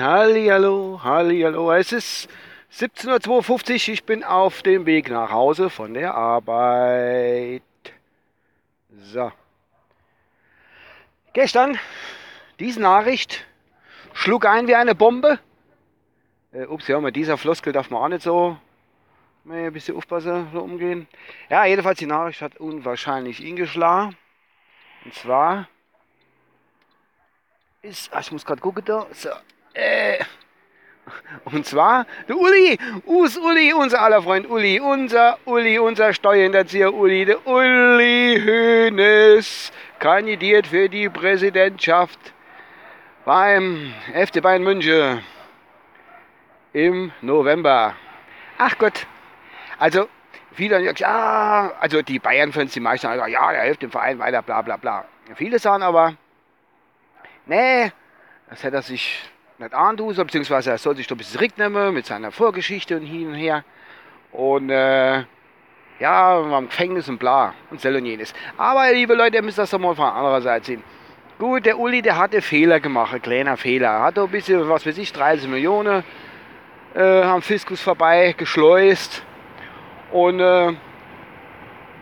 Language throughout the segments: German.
Hallihallo, hallihallo. Es ist 17.52 Uhr. Ich bin auf dem Weg nach Hause von der Arbeit. So. Gestern, diese Nachricht schlug ein wie eine Bombe. Äh, ups, ja, mit dieser Floskel darf man auch nicht so ein bisschen aufpassen, so umgehen. Ja, jedenfalls die Nachricht hat unwahrscheinlich ihn geschlagen. Und zwar ist, ach, ich muss gerade gucken da, so, äh, und zwar der Uli, Us Uli, unser aller Freund Uli, unser Uli, unser Steuerhinterzieher Uli, der Uli Hoeneß kandidiert für die Präsidentschaft beim FC Bayern München im November. Ach Gott, also viele sagen, ja, also die Bayern-Fans, die meisten sagen, ja, er hilft dem Verein weiter, bla bla bla. Viele sagen aber, nee, das hätte er sich nicht antun beziehungsweise er soll sich doch ein bisschen zurücknehmen mit seiner Vorgeschichte und hin und her. Und äh, ja, war Gefängnis und bla und sel und jenes. Aber liebe Leute, ihr müsst das doch mal von anderer Seite sehen. Gut, der Uli, der hatte Fehler gemacht, ein kleiner Fehler. Er Hat doch ein bisschen, was weiß ich, 30 Millionen äh, am Fiskus vorbei geschleust. Und äh,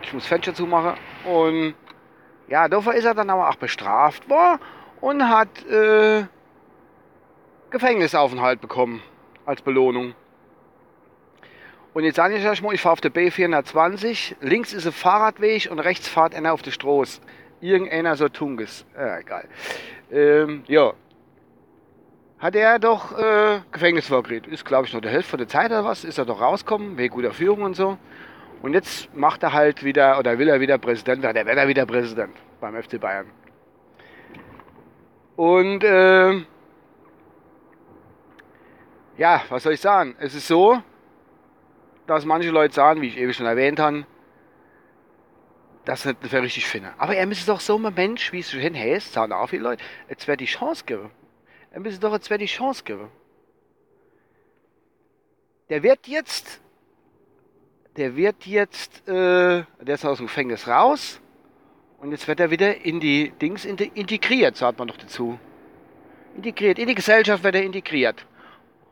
ich muss Fenster zumachen. Und ja, dafür ist er dann aber auch bestraft worden und hat äh, Gefängnisaufenthalt bekommen als Belohnung. Und jetzt sage ich euch mal, ich fahre auf der B420, links ist ein Fahrradweg und rechts fahrt einer auf der Straße. Irgendeiner so Tunges. Ja, egal. Ähm, ja. Hat er doch äh, Gefängnis vorgekriegt. Ist, glaube ich, noch der Hälfte der Zeit oder was. Ist er doch rausgekommen, wegen guter Führung und so. Und jetzt macht er halt wieder, oder will er wieder Präsident werden. Der wird er wieder Präsident beim FC Bayern. Und äh, ja, was soll ich sagen? Es ist so, dass manche Leute sagen, wie ich eben schon erwähnt habe, das nicht richtig finden. Aber er müsste doch so ein Mensch, wie es schon heißt, sagen auch viele Leute, jetzt wäre die Chance geben. Er müsste doch jetzt wäre die Chance geben. Der wird jetzt, der wird jetzt, äh, der ist aus dem Gefängnis raus und jetzt wird er wieder in die Dings integriert, sagt man doch dazu. Integriert. In die Gesellschaft wird er integriert.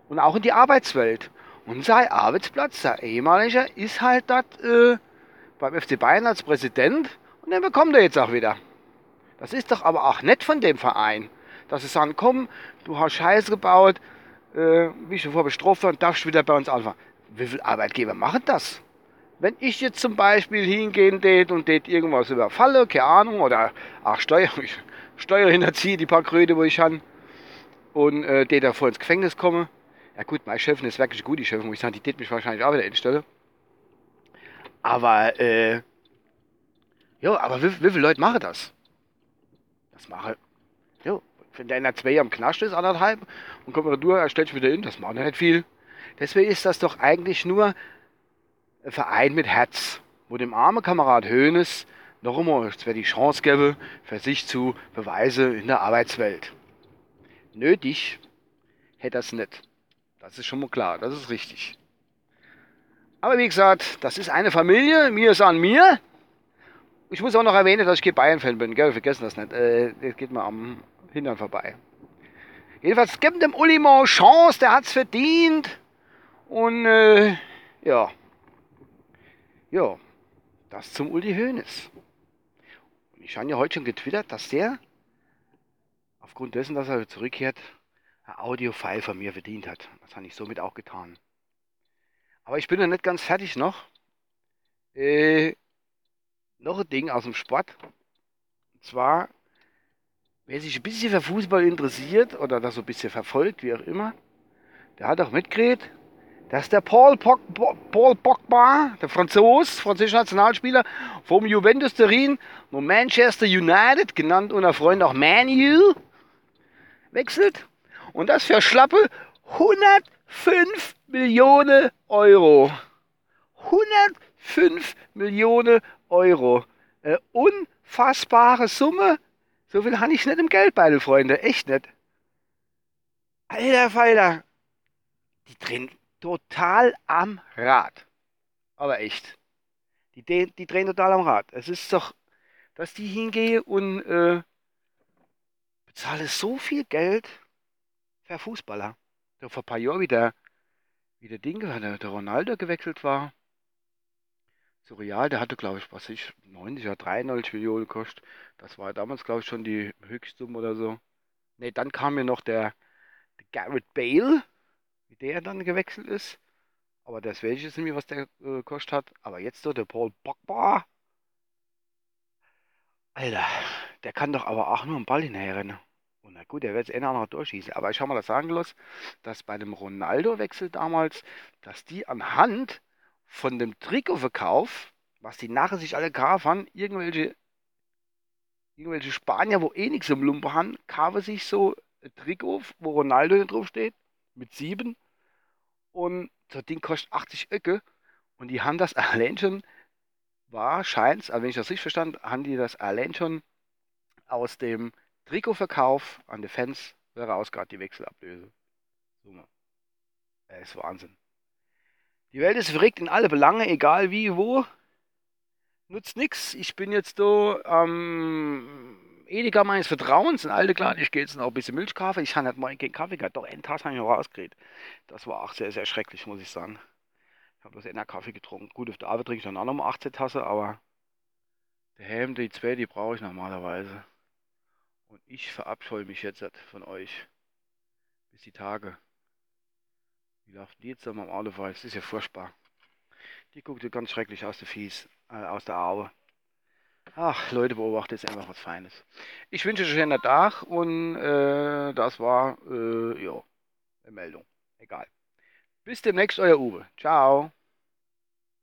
Und auch in die Arbeitswelt. Und sein Arbeitsplatz, sein ehemaliger, ist halt dort äh, beim FC Bayern als Präsident. Und den bekommt er jetzt auch wieder. Das ist doch aber auch nett von dem Verein. Dass sie sagen, komm, du hast Scheiße gebaut, äh, ich vorher bestraft und darfst wieder bei uns anfangen. Wie viele Arbeitgeber machen das? Wenn ich jetzt zum Beispiel hingehen tät und tät irgendwas überfalle, keine Ahnung, oder ach, Steuer, Steuer hinterziehe, die paar Kröte, wo ich han, und äh, tät davor ins Gefängnis komme. Ja gut, mein Chef ist wirklich gut, die Chefin, muss ich sagen, die tät mich wahrscheinlich auch wieder instellen. Aber, äh, ja, aber wie, wie viele Leute machen das? Das mache, ja, wenn der in der zwei am Knast ist, anderthalb, und kommt wieder durch, er stellt sich wieder in, das macht nicht viel. Deswegen ist das doch eigentlich nur Verein mit Herz, wo dem armen Kamerad Hoeneß noch einmal die Chance gäbe, für sich zu beweisen in der Arbeitswelt. Nötig hätte das nicht. Das ist schon mal klar, das ist richtig. Aber wie gesagt, das ist eine Familie, mir ist an mir. Ich muss auch noch erwähnen, dass ich kein Bayern-Fan bin, gell? vergessen das nicht. Äh, das geht mir am Hintern vorbei. Jedenfalls gibt dem Uli mal Chance, der hat's verdient. Und äh, ja. Ja, das zum Uli Hoeneß. Und ich habe ja heute schon getwittert, dass der aufgrund dessen, dass er zurückkehrt, ein Audio-File von mir verdient hat. Das habe ich somit auch getan. Aber ich bin noch nicht ganz fertig noch. Äh, noch ein Ding aus dem Sport. Und zwar, wer sich ein bisschen für Fußball interessiert oder das so ein bisschen verfolgt, wie auch immer, der hat auch mitgekriegt, dass der Paul, Pogba, Paul Pogba, der Franzos, französischer Nationalspieler vom Juventus Turin und Manchester United, genannt unter Freunden auch Manu, wechselt. Und das für schlappe 105 Millionen Euro. 105 Millionen Euro. Äh, unfassbare Summe. So viel habe ich nicht im Geldbeutel, Freunde. Echt nicht. Alter Falter. Die drehen total am Rad. Aber echt. Die, die drehen total am Rad. Es ist doch, dass die hingehen und äh, zahle so viel Geld für Fußballer. Da vor ein paar Jahren, wie der, wie der Ding, der, der Ronaldo gewechselt war, zu Real, der hatte, glaube ich, was ich, 90 oder 93 Millionen gekostet. Das war damals, glaube ich, schon die Höchstsumme oder so. Ne, dann kam mir noch der, der Garrett Bale, wie der dann gewechselt ist. Aber das weiß ich jetzt nicht was der äh, gekostet hat. Aber jetzt so der Paul Pogba. Alter, der kann doch aber auch nur einen Ball hinterherrennen. Und na gut, der wird jetzt einer noch durchschießen. Aber ich habe mal das sagen gelassen, dass bei dem Ronaldo-Wechsel damals, dass die anhand von dem Trikotverkauf, was die nachher sich alle gekauft haben, irgendwelche, irgendwelche Spanier, wo eh nichts im Lumpen haben, kaufen sich so ein Trikot, wo Ronaldo drauf steht, mit sieben. Und das Ding kostet 80 Öcke. Und die haben das allein schon, wahrscheinlich, also wenn ich das richtig verstanden, haben die das allein schon aus dem Trikotverkauf an die Fans rausgehauen, die Wechselablöse. Summe. Das ist Wahnsinn. Die Welt ist verrückt in alle Belange, egal wie, wo. Nutzt nix. Ich bin jetzt da am ähm, Edeka meines Vertrauens, ein alte klar, ich gehe jetzt noch ein bisschen Milch kaufen. Ich habe nicht mal keinen Kaffee gehabt, doch einen Tass habe ich noch rausgekriegt. Das war auch sehr, sehr schrecklich, muss ich sagen. Ich habe bloß einen Kaffee getrunken. Gut, auf der Arbeit trinke ich dann auch nochmal 18 Tasse, aber der Helm, die zwei, die brauche ich normalerweise. Und ich verabscheue mich jetzt von euch. Bis die Tage. Wie läuft die jetzt am Aluweis? Das ist ja furchtbar. Die guckt ja ganz schrecklich aus der Fies, äh, aus der Aue. Ach, Leute, beobachtet jetzt einfach was Feines. Ich wünsche euch einen Tag und äh, das war, äh, ja, eine Meldung. Egal. Bis demnächst, euer Uwe. Ciao.